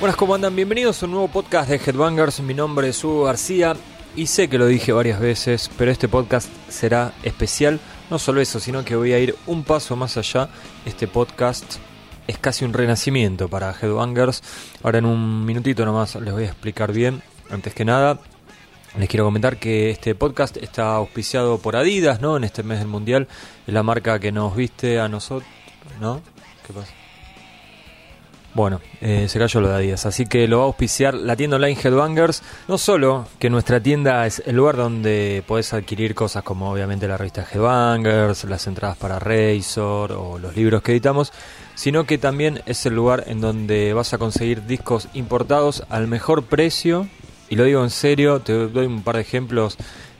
Buenas, ¿cómo andan? Bienvenidos a un nuevo podcast de Headbangers. Mi nombre es Hugo García y sé que lo dije varias veces, pero este podcast será especial. No solo eso, sino que voy a ir un paso más allá. Este podcast es casi un renacimiento para Headbangers. Ahora en un minutito nomás les voy a explicar bien. Antes que nada, les quiero comentar que este podcast está auspiciado por Adidas, ¿no? En este mes del Mundial. Es la marca que nos viste a nosotros, ¿no? ¿Qué pasa? Bueno, eh, se cayó lo de Adidas, así que lo va a auspiciar la tienda online Headbangers. No solo que nuestra tienda es el lugar donde podés adquirir cosas como obviamente la revista Headbangers, las entradas para Razor o los libros que editamos, sino que también es el lugar en donde vas a conseguir discos importados al mejor precio. Y lo digo en serio, te doy un par de ejemplos.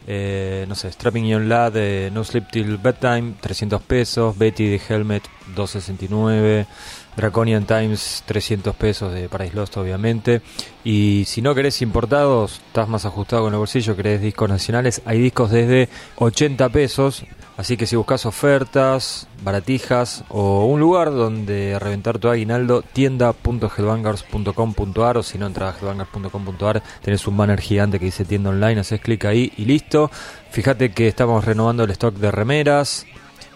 Eh, no sé, Strapping Young Lad de No Sleep Till Bedtime, 300 pesos. Betty de Helmet, 269. Draconian Times 300 pesos de Paradise Lost obviamente. Y si no querés importados estás más ajustado con el bolsillo querés discos nacionales hay discos desde 80 pesos. Así que si buscas ofertas baratijas o un lugar donde reventar tu aguinaldo tienda.headbangers.com.ar o si no entras a headbangers.com.ar tenés un banner gigante que dice tienda online haces clic ahí y listo. Fíjate que estamos renovando el stock de remeras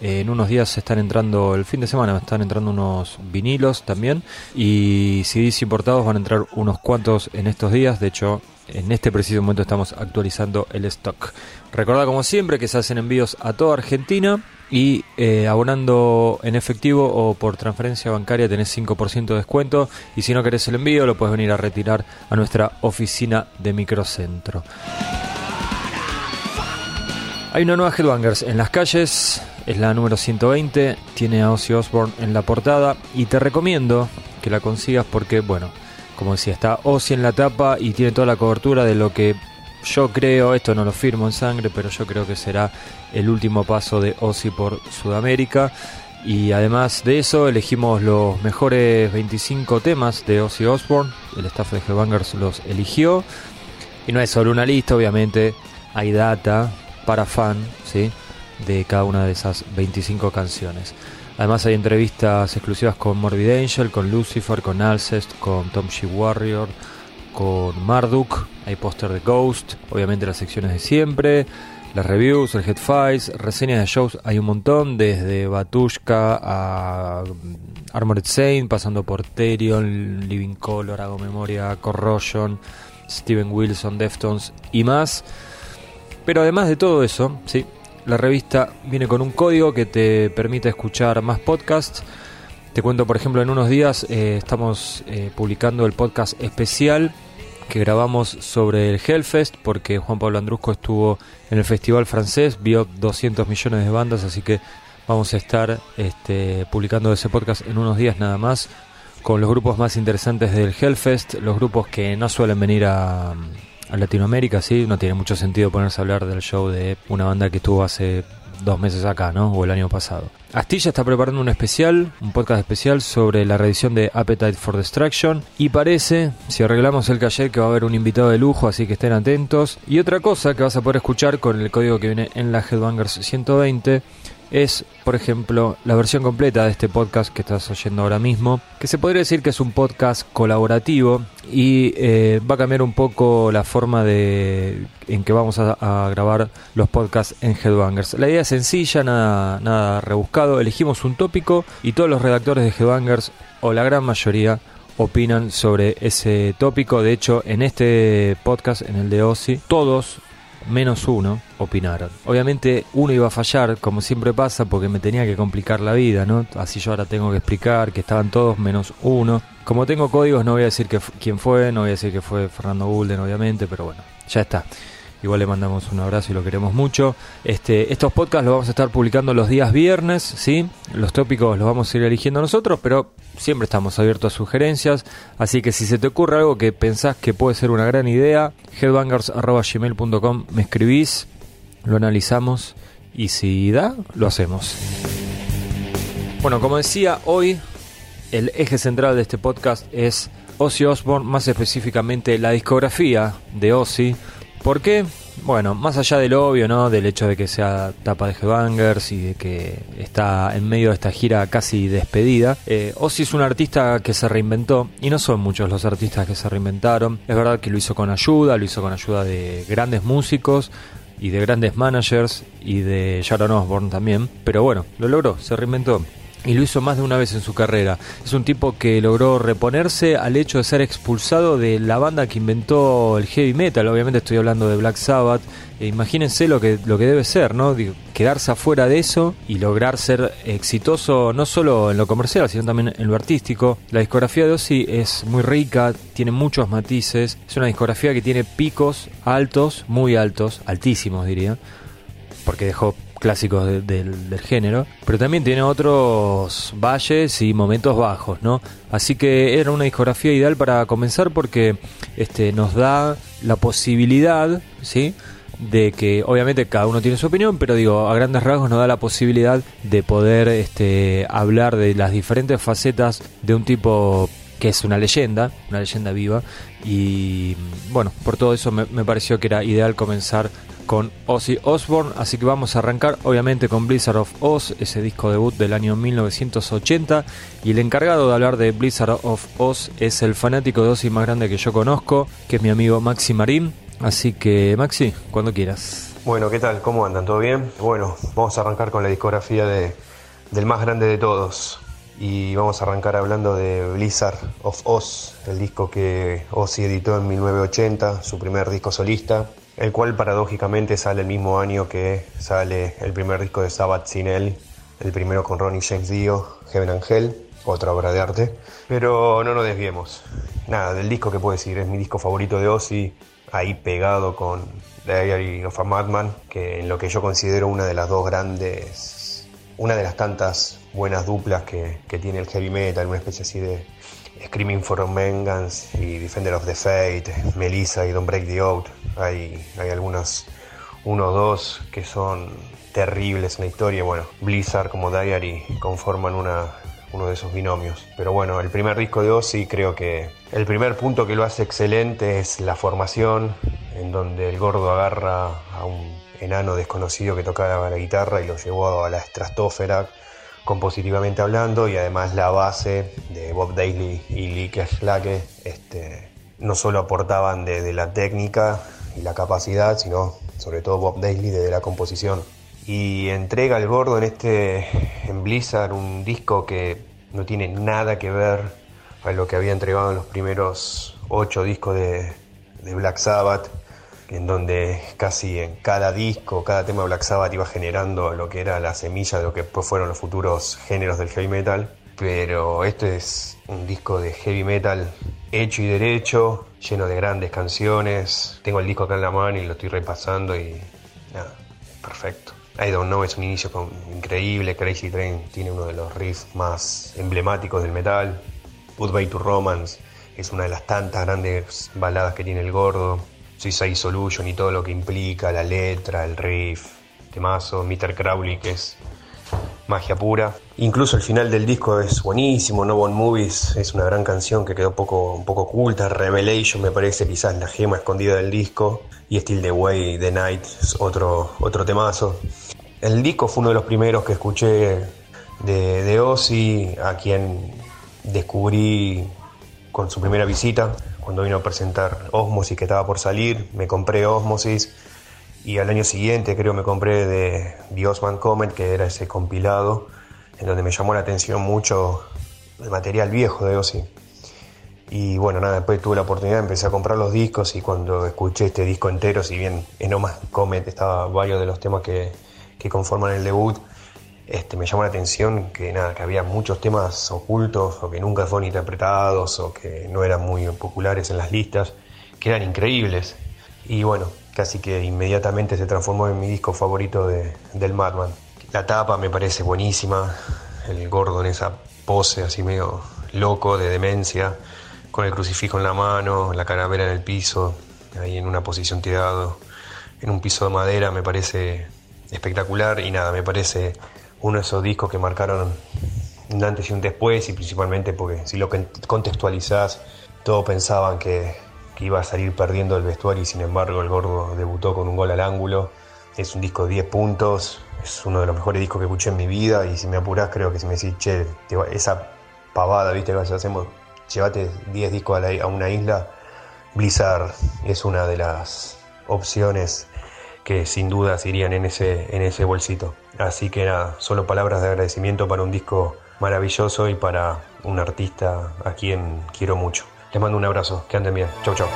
en unos días están entrando, el fin de semana están entrando unos vinilos también. Y CDs importados van a entrar unos cuantos en estos días. De hecho, en este preciso momento estamos actualizando el stock. Recordad como siempre que se hacen envíos a toda Argentina. Y eh, abonando en efectivo o por transferencia bancaria tenés 5% de descuento. Y si no querés el envío, lo puedes venir a retirar a nuestra oficina de microcentro. Hay una nueva Headbangers en las calles, es la número 120, tiene a Ozzy Osbourne en la portada y te recomiendo que la consigas porque, bueno, como decía, está Ozzy en la tapa y tiene toda la cobertura de lo que yo creo, esto no lo firmo en sangre, pero yo creo que será el último paso de Ozzy por Sudamérica. Y además de eso, elegimos los mejores 25 temas de Ozzy Osbourne. El staff de Headbangers los eligió. Y no es solo una lista, obviamente, hay data para fan, ¿sí? de cada una de esas 25 canciones. Además hay entrevistas exclusivas con Morbid Angel, con Lucifer, con Alcest, con Tom Warrior, con Marduk, hay póster de Ghost, obviamente las secciones de siempre, las reviews, el Head Fights, reseñas de shows, hay un montón, desde Batushka a Armored Saint, pasando por Therion, Living Color, Hago Memoria, Corrosion, Steven Wilson, Deftones y más. Pero además de todo eso, sí, la revista viene con un código que te permite escuchar más podcasts. Te cuento, por ejemplo, en unos días eh, estamos eh, publicando el podcast especial que grabamos sobre el Hellfest, porque Juan Pablo Andrusco estuvo en el festival francés, vio 200 millones de bandas, así que vamos a estar este, publicando ese podcast en unos días nada más, con los grupos más interesantes del Hellfest, los grupos que no suelen venir a, a Latinoamérica, sí, no tiene mucho sentido ponerse a hablar del show de una banda que estuvo hace dos meses acá, ¿no? O el año pasado. Astilla está preparando un especial, un podcast especial sobre la reedición de Appetite for Destruction y parece, si arreglamos el calle, que va a haber un invitado de lujo, así que estén atentos. Y otra cosa que vas a poder escuchar con el código que viene en la Headbangers 120 es, por ejemplo, la versión completa de este podcast que estás oyendo ahora mismo, que se podría decir que es un podcast colaborativo y eh, va a cambiar un poco la forma de en que vamos a, grabar los podcasts en Headbangers. La idea es sencilla, nada, nada rebuscado. Elegimos un tópico y todos los redactores de Headbangers, o la gran mayoría, opinan sobre ese tópico. De hecho, en este podcast, en el de Ozzy, todos menos uno opinaron. Obviamente uno iba a fallar, como siempre pasa, porque me tenía que complicar la vida, ¿no? Así yo ahora tengo que explicar que estaban todos menos uno. Como tengo códigos no voy a decir que quién fue, no voy a decir que fue Fernando Gulden, obviamente, pero bueno, ya está. Igual le mandamos un abrazo y lo queremos mucho. Este, estos podcasts los vamos a estar publicando los días viernes, ¿sí? Los tópicos los vamos a ir eligiendo nosotros, pero siempre estamos abiertos a sugerencias. Así que si se te ocurre algo que pensás que puede ser una gran idea, headbangers.gmail.com me escribís, lo analizamos y si da, lo hacemos. Bueno, como decía, hoy el eje central de este podcast es Ozzy Osbourne, más específicamente la discografía de Ozzy ¿Por qué? bueno, más allá del obvio, ¿no? Del hecho de que sea tapa de Headbangers y de que está en medio de esta gira casi despedida, eh, Ozzy es un artista que se reinventó y no son muchos los artistas que se reinventaron. Es verdad que lo hizo con ayuda, lo hizo con ayuda de grandes músicos y de grandes managers y de Sharon Osbourne también, pero bueno, lo logró, se reinventó y lo hizo más de una vez en su carrera. Es un tipo que logró reponerse al hecho de ser expulsado de la banda que inventó el heavy metal. Obviamente estoy hablando de Black Sabbath. E imagínense lo que, lo que debe ser, ¿no? quedarse afuera de eso y lograr ser exitoso no solo en lo comercial, sino también en lo artístico. La discografía de Ozzy es muy rica, tiene muchos matices. Es una discografía que tiene picos altos, muy altos, altísimos diría, porque dejó clásicos del género, pero también tiene otros valles y momentos bajos, ¿no? Así que era una discografía ideal para comenzar porque este, nos da la posibilidad, ¿sí? de que obviamente cada uno tiene su opinión, pero digo, a grandes rasgos nos da la posibilidad de poder este, hablar de las diferentes facetas de un tipo que es una leyenda, una leyenda viva, y bueno, por todo eso me pareció que era ideal comenzar con Ozzy Osbourne, así que vamos a arrancar obviamente con Blizzard of Oz, ese disco debut del año 1980 y el encargado de hablar de Blizzard of Oz es el fanático de Ozzy más grande que yo conozco, que es mi amigo Maxi Marín, así que Maxi, cuando quieras. Bueno, ¿qué tal? ¿Cómo andan? ¿Todo bien? Bueno, vamos a arrancar con la discografía de, del más grande de todos, y vamos a arrancar hablando de Blizzard of Oz, el disco que Ozzy editó en 1980, su primer disco solista, el cual paradójicamente sale el mismo año que sale el primer disco de Sabbath sin él, el primero con Ronnie James Dio, Heaven Angel, otra obra de arte. Pero no nos desviemos. Nada, del disco que puedo decir, es mi disco favorito de Ozzy, ahí pegado con Diary of a Madman, que en lo que yo considero una de las dos grandes, una de las tantas buenas duplas que, que tiene el heavy metal, una especie así de Screaming for Vengeance y Defender of the Fate, Melissa y Don't Break the Out. Hay, hay algunas, uno o dos que son terribles en la historia. Bueno, Blizzard como Diary conforman una, uno de esos binomios. Pero bueno, el primer disco de Ozzy creo que el primer punto que lo hace excelente es la formación, en donde el gordo agarra a un enano desconocido que tocaba la guitarra y lo llevó a la estratosfera compositivamente hablando y además la base de Bob Daly y Lee Kerslake este, no solo aportaban desde la técnica y la capacidad, sino sobre todo Bob Daly desde la composición. Y entrega al gordo en este en Blizzard un disco que no tiene nada que ver a lo que había entregado en los primeros ocho discos de, de Black Sabbath en donde casi en cada disco, cada tema de Black Sabbath iba generando lo que era la semilla de lo que después fueron los futuros géneros del heavy metal. Pero este es un disco de heavy metal hecho y derecho, lleno de grandes canciones. Tengo el disco acá en la mano y lo estoy repasando y perfecto. I Don't Know es un inicio increíble, Crazy Train tiene uno de los riffs más emblemáticos del metal. Goodbye to Romance es una de las tantas grandes baladas que tiene el gordo. Suicide Solution y todo lo que implica, la letra, el riff, temazo, Mr. Crowley, que es magia pura. Incluso el final del disco es buenísimo, No One Movies es una gran canción que quedó poco, un poco oculta, Revelation me parece quizás la gema escondida del disco, y Still the Way, The Night otro, otro temazo. El disco fue uno de los primeros que escuché de, de Ozzy, a quien descubrí con su primera visita cuando vino a presentar Osmosis que estaba por salir, me compré Osmosis y al año siguiente creo me compré de The Osman Comet, que era ese compilado, en donde me llamó la atención mucho el material viejo de Ozzy. Y bueno, nada, después tuve la oportunidad, empecé a comprar los discos y cuando escuché este disco entero, si bien en Osman Comet estaba varios de los temas que, que conforman el debut, este, me llamó la atención que nada, que había muchos temas ocultos o que nunca fueron interpretados o que no eran muy populares en las listas, que eran increíbles. Y bueno, casi que inmediatamente se transformó en mi disco favorito de, del Madman. La tapa me parece buenísima, el gordo en esa pose así medio loco de demencia, con el crucifijo en la mano, la calavera en el piso, ahí en una posición tirado, en un piso de madera, me parece espectacular y nada, me parece uno de esos discos que marcaron un antes y un después, y principalmente porque si lo contextualizás, todos pensaban que, iba a salir perdiendo el vestuario y sin embargo el gordo debutó con un gol al ángulo. Es un disco de 10 puntos, es uno de los mejores discos que escuché en mi vida y si me apurás creo que si me decís, che, esa pavada, viste, que hacemos, llévate 10 discos a una isla, Blizzard es una de las opciones que sin dudas irían en ese, en ese bolsito. Así que nada, solo palabras de agradecimiento para un disco maravilloso y para un artista a quien quiero mucho. Les mando un abrazo, que anden bien. Chau, chau.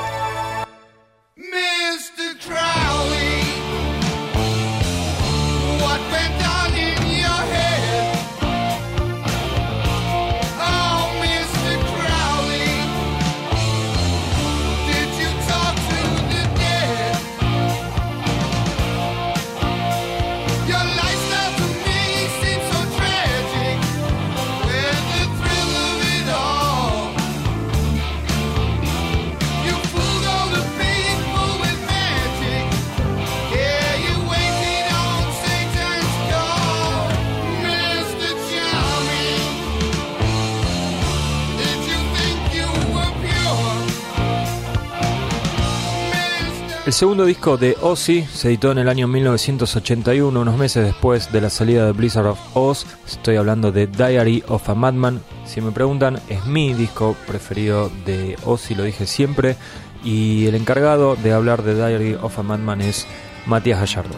El segundo disco de Ozzy se editó en el año 1981, unos meses después de la salida de Blizzard of Oz. Estoy hablando de Diary of a Madman. Si me preguntan, es mi disco preferido de Ozzy, lo dije siempre. Y el encargado de hablar de Diary of a Madman es Matías Gallardo.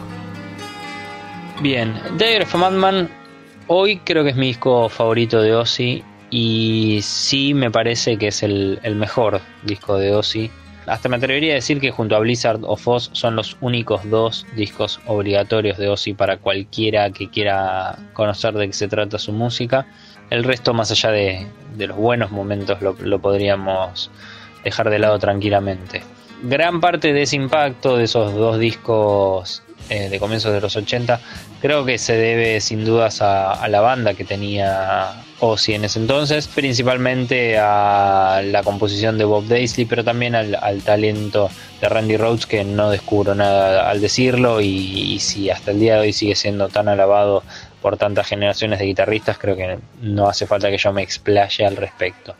Bien, Diary of a Madman hoy creo que es mi disco favorito de Ozzy y sí me parece que es el, el mejor disco de Ozzy hasta me atrevería a decir que junto a Blizzard of Oz son los únicos dos discos obligatorios de Ozzy para cualquiera que quiera conocer de qué se trata su música. El resto, más allá de, los buenos momentos, lo, podríamos dejar de lado tranquilamente. Gran parte de ese impacto de esos dos discos eh, de comienzos de los 80, creo que se debe sin dudas a, la banda que tenía Ozzy en ese entonces, principalmente a la composición de Bob Daisley, pero también al, talento de Randy Rhodes, que no descubro nada al decirlo, y, si hasta el día de hoy sigue siendo tan alabado por tantas generaciones de guitarristas, creo que no hace falta que yo me explaye al respecto.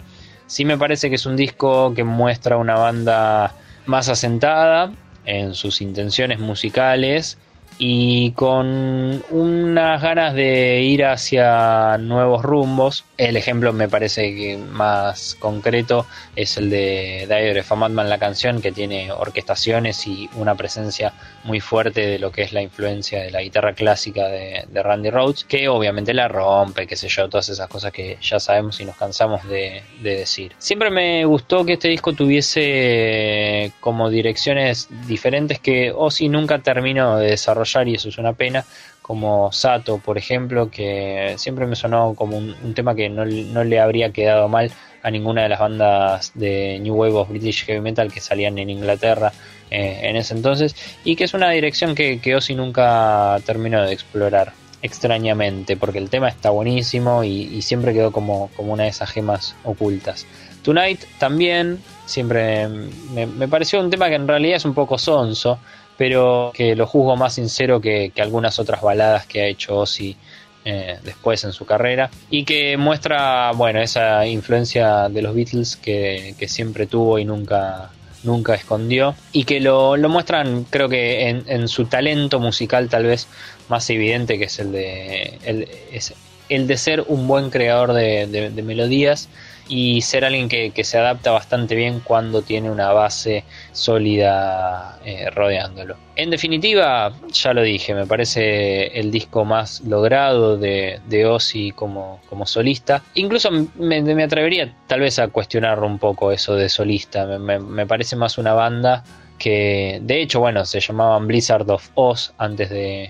Sí me parece que es un disco que muestra una banda más asentada, en sus intenciones musicales y con unas ganas de ir hacia nuevos rumbos. El ejemplo me parece más concreto es el de Diary of Madman, la canción, que tiene orquestaciones y una presencia muy fuerte de lo que es la influencia de la guitarra clásica de, Randy Rhodes, que obviamente la rompe, qué sé yo, todas esas cosas que ya sabemos y nos cansamos de, de decir. Siempre me gustó que este disco tuviese como direcciones diferentes que Ozzy nunca terminó de desarrollar y eso es una pena, como Sato, por ejemplo, que siempre me sonó como un, tema que no, le habría quedado mal a ninguna de las bandas de New Wave of British Heavy Metal que salían en Inglaterra eh, en ese entonces, y que es una dirección que, que nunca terminó de explorar extrañamente, porque el tema está buenísimo y, siempre quedó como, como, una de esas gemas ocultas. Tonight también, siempre me, me, pareció un tema que en realidad es un poco sonso, pero que lo juzgo más sincero que, algunas otras baladas que ha hecho Ozzy eh, después en su carrera y que muestra bueno esa influencia de los Beatles que, siempre tuvo y nunca nunca escondió y que lo, muestran creo que en, su talento musical tal vez más evidente que es el de el, el de ser un buen creador de melodías y ser alguien que, se adapta bastante bien cuando tiene una base sólida eh, rodeándolo. En definitiva, ya lo dije, me parece el disco más logrado de, de Ozzy como, como solista. Incluso me, atrevería tal vez a cuestionar un poco eso de solista. Me, parece más una banda que, de hecho, bueno, se llamaban Blizzard of Oz antes de,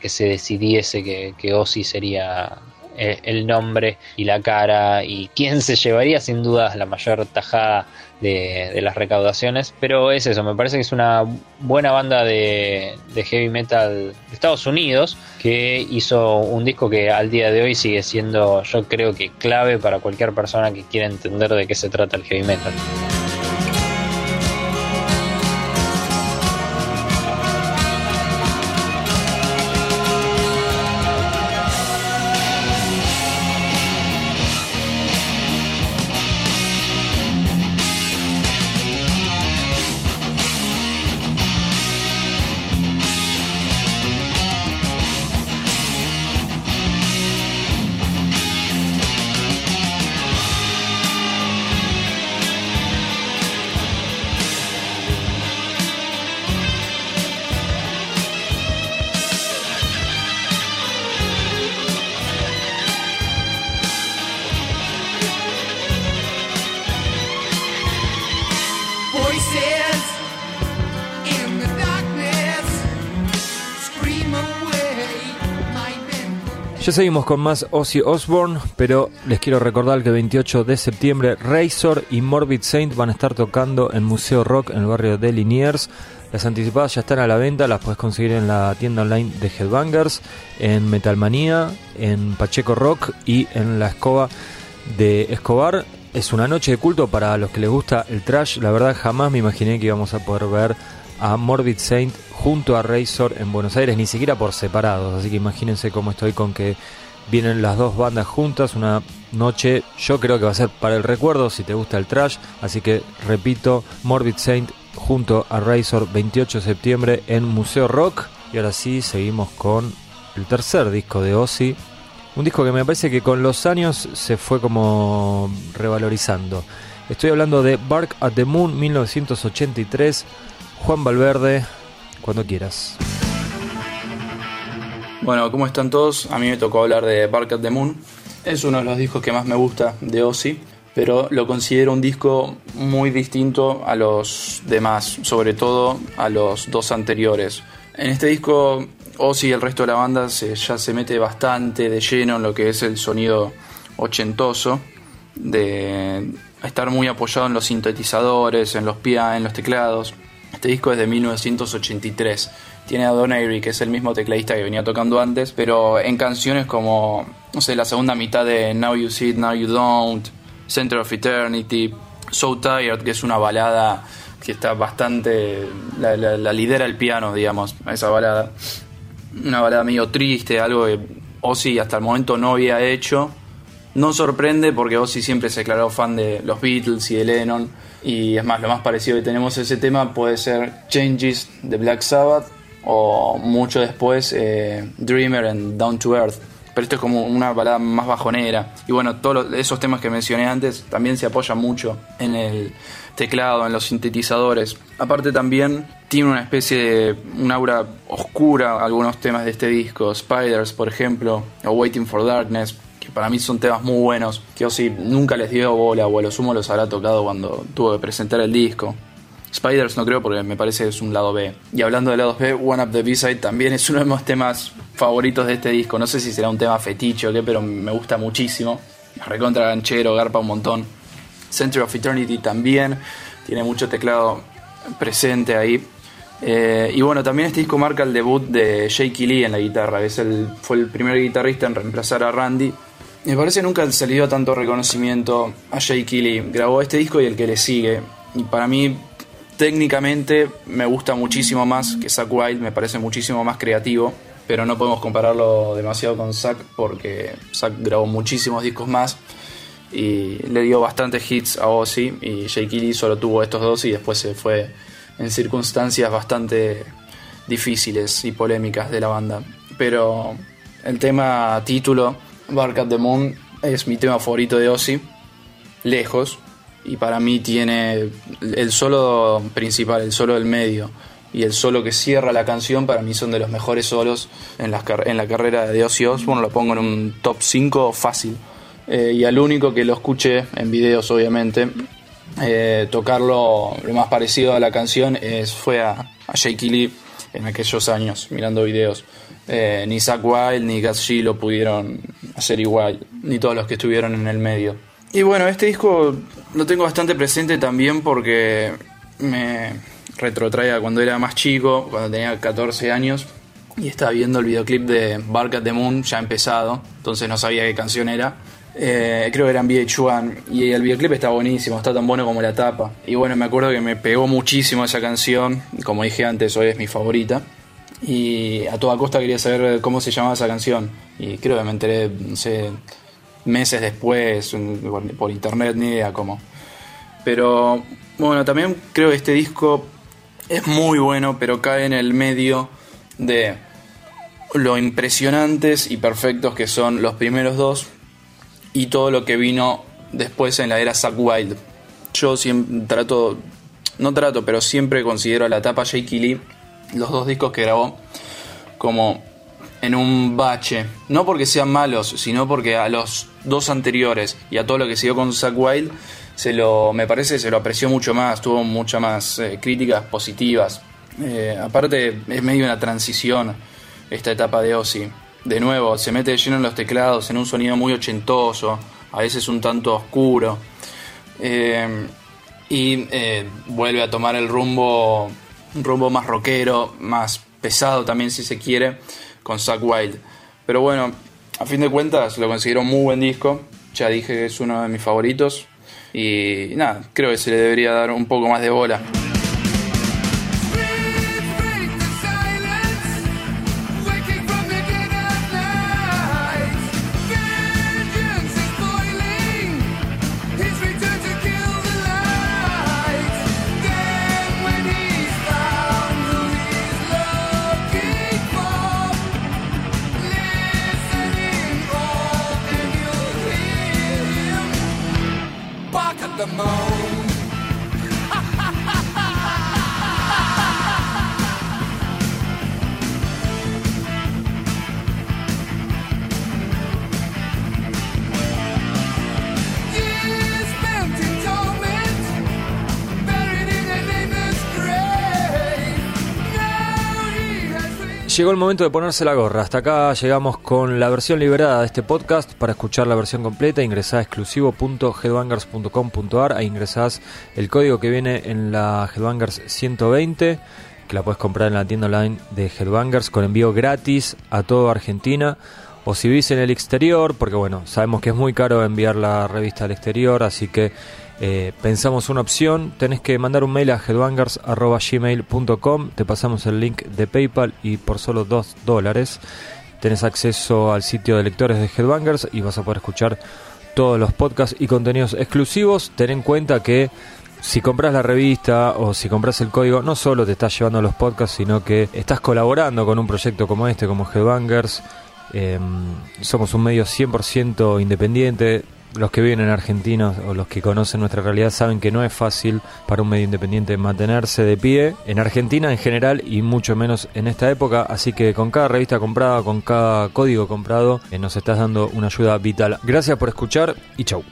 que se decidiese que, que Ozzy sería eh, el nombre y la cara y quién se llevaría sin duda la mayor tajada de, las recaudaciones. Pero es eso, me parece que es una buena banda de, de, heavy metal de Estados Unidos que hizo un disco que al día de hoy sigue siendo yo creo que clave para cualquier persona que quiera entender de qué se trata el heavy metal. Ya seguimos con más Ozzy Osbourne, pero les quiero recordar que el 28 de septiembre Razor y Morbid Saint van a estar tocando en Museo Rock en el barrio de Liniers. Las anticipadas ya están a la venta, las puedes conseguir en la tienda online de Headbangers, en Metalmanía, en Pacheco Rock y en la escoba de Escobar. Es una noche de culto para los que les gusta el trash. La verdad jamás me imaginé que íbamos a poder ver a Morbid Saint junto a Razor en Buenos Aires, ni siquiera por separados. Así que imagínense cómo estoy con que vienen las dos bandas juntas. Una noche, yo creo que va a ser para el recuerdo si te gusta el trash. Así que repito, Morbid Saint junto a Razor 28 de septiembre en Museo Rock. Y ahora sí, seguimos con el tercer disco de Ozzy. Un disco que me parece que con los años se fue como revalorizando. Estoy hablando de Bark at the Moon 1983 Juan Valverde, cuando quieras. Bueno, ¿cómo están todos? A mí me tocó hablar de Bark at the Moon. Es uno de los discos que más me gusta de Ozzy, pero lo considero un disco muy distinto a los demás, sobre todo a los dos anteriores. En este disco, Ozzy y el resto de la banda se, ya se mete bastante de lleno en lo que es el sonido ochentoso, de estar muy apoyado en los sintetizadores, en los pianos, en los teclados. Este disco es de 1983. Tiene a Don Airy, que es el mismo tecladista que venía tocando antes, pero en canciones como, no sé, la segunda mitad de Now You See It, Now You Don't, Center of Eternity, So Tired, que es una balada que está bastante. La, la lidera el piano, digamos, esa balada. Una balada medio triste, algo que Ozzy hasta el momento no había hecho. No sorprende porque Ozzy siempre se declaró fan de los Beatles y de Lennon y es más, lo más parecido que tenemos a ese tema puede ser Changes de Black Sabbath o mucho después eh, Dreamer and Down to Earth. Pero esto es como una balada más bajonera. Y bueno, todos esos temas que mencioné antes también se apoyan mucho en el teclado, en los sintetizadores. Aparte también tiene una especie de un aura oscura algunos temas de este disco. Spiders, por ejemplo, o Waiting for Darkness para mí son temas muy buenos, que Ozzy nunca les dio bola o a lo sumo los habrá tocado cuando tuvo que presentar el disco. Spiders no creo porque me parece que es un lado B. Y hablando de lados B, One Up the B-Side también es uno de mis temas favoritos de este disco. No sé si será un tema fetiche o qué, pero me gusta muchísimo. Recontra ganchero, garpa un montón. Center of Eternity también tiene mucho teclado presente ahí. Eh, y bueno, también este disco marca el debut de Jake Lee en la guitarra. Es el, fue el primer guitarrista en reemplazar a Randy me parece que nunca se le dio tanto reconocimiento a Jay Lee. Grabó este disco y el que le sigue. Y para mí, técnicamente, me gusta muchísimo más que Zack Wild, me parece muchísimo más creativo. Pero no podemos compararlo demasiado con Zack porque Zack grabó muchísimos discos más y le dio bastantes hits a Ozzy. Y Jake Lee solo tuvo estos dos y después se fue en circunstancias bastante difíciles y polémicas de la banda. Pero el tema título Bark at the Moon es mi tema favorito de Ozzy, lejos, y para mí tiene el solo principal, el solo del medio y el solo que cierra la canción, para mí son de los mejores solos en la, en la carrera de Ozzy Osbourne, lo pongo en un top 5 fácil. Eh, y al único que lo escuche en videos, obviamente, eh, tocarlo lo más parecido a la canción es, fue a, a Jake Lee en aquellos años, mirando videos. Eh, ni Zack Wild ni Gas G lo pudieron hacer igual, ni todos los que estuvieron en el medio. Y bueno, este disco lo tengo bastante presente también porque me retrotrae a cuando era más chico, cuando tenía 14 años, y estaba viendo el videoclip de Bark at the Moon ya empezado, entonces no sabía qué canción era. Eh, creo que era en VH1 y el videoclip está buenísimo, está tan bueno como la tapa. Y bueno, me acuerdo que me pegó muchísimo esa canción, como dije antes, hoy es mi favorita y a toda costa quería saber cómo se llamaba esa canción. Y creo que me enteré, no sé, meses después, por internet, ni idea cómo. Pero bueno, también creo que este disco es muy bueno, pero cae en el medio de lo impresionantes y perfectos que son los primeros dos y todo lo que vino después en la era Zack Wild. Yo siempre trato, no trato, pero siempre considero a la etapa Jake Lee los dos discos que grabó como en un bache. No porque sean malos, sino porque a los dos anteriores y a todo lo que siguió con Zack Wild, se lo, me parece se lo apreció mucho más, tuvo muchas más eh, críticas positivas. Eh, aparte, es medio una transición esta etapa de Ozzy. de nuevo, se mete lleno en los teclados, en un sonido muy ochentoso, a veces un tanto oscuro. Eh, y vuelve a tomar el rumbo, un rumbo más rockero, más pesado también si se quiere, con Zack Wild. Pero bueno, a fin de cuentas lo considero un muy buen disco, ya dije que es uno de mis favoritos y nada, creo que se le debería dar un poco más de bola. Llegó el momento de ponerse la gorra. Hasta acá llegamos con la versión liberada de este podcast. Para escuchar la versión completa, ingresá a exclusivo.headbangers.com.ar. Ahí ingresás el código que viene en la Headbangers 120, que la puedes comprar en la tienda online de Headbangers con envío gratis a toda Argentina. O si vivís en el exterior, porque bueno, sabemos que es muy caro enviar la revista al exterior, así que eh, pensamos una opción, tenés que mandar un mail a headbangers.gmail.com, te pasamos el link de PayPal y por solo 2 dólares tenés acceso al sitio de lectores de Headbangers y vas a poder escuchar todos los podcasts y contenidos exclusivos. Ten en cuenta que si compras la revista o si compras el código, no solo te estás llevando los podcasts, sino que estás colaborando con un proyecto como este, como Headbangers. Em, somos un medio 100% independiente los que viven en Argentina o los que conocen nuestra realidad saben que no es fácil para un medio independiente mantenerse de pie en Argentina en general y mucho menos en esta época. Así que con cada revista comprada, con cada código comprado, eh, nos estás dando una ayuda vital. Gracias por escuchar y chau.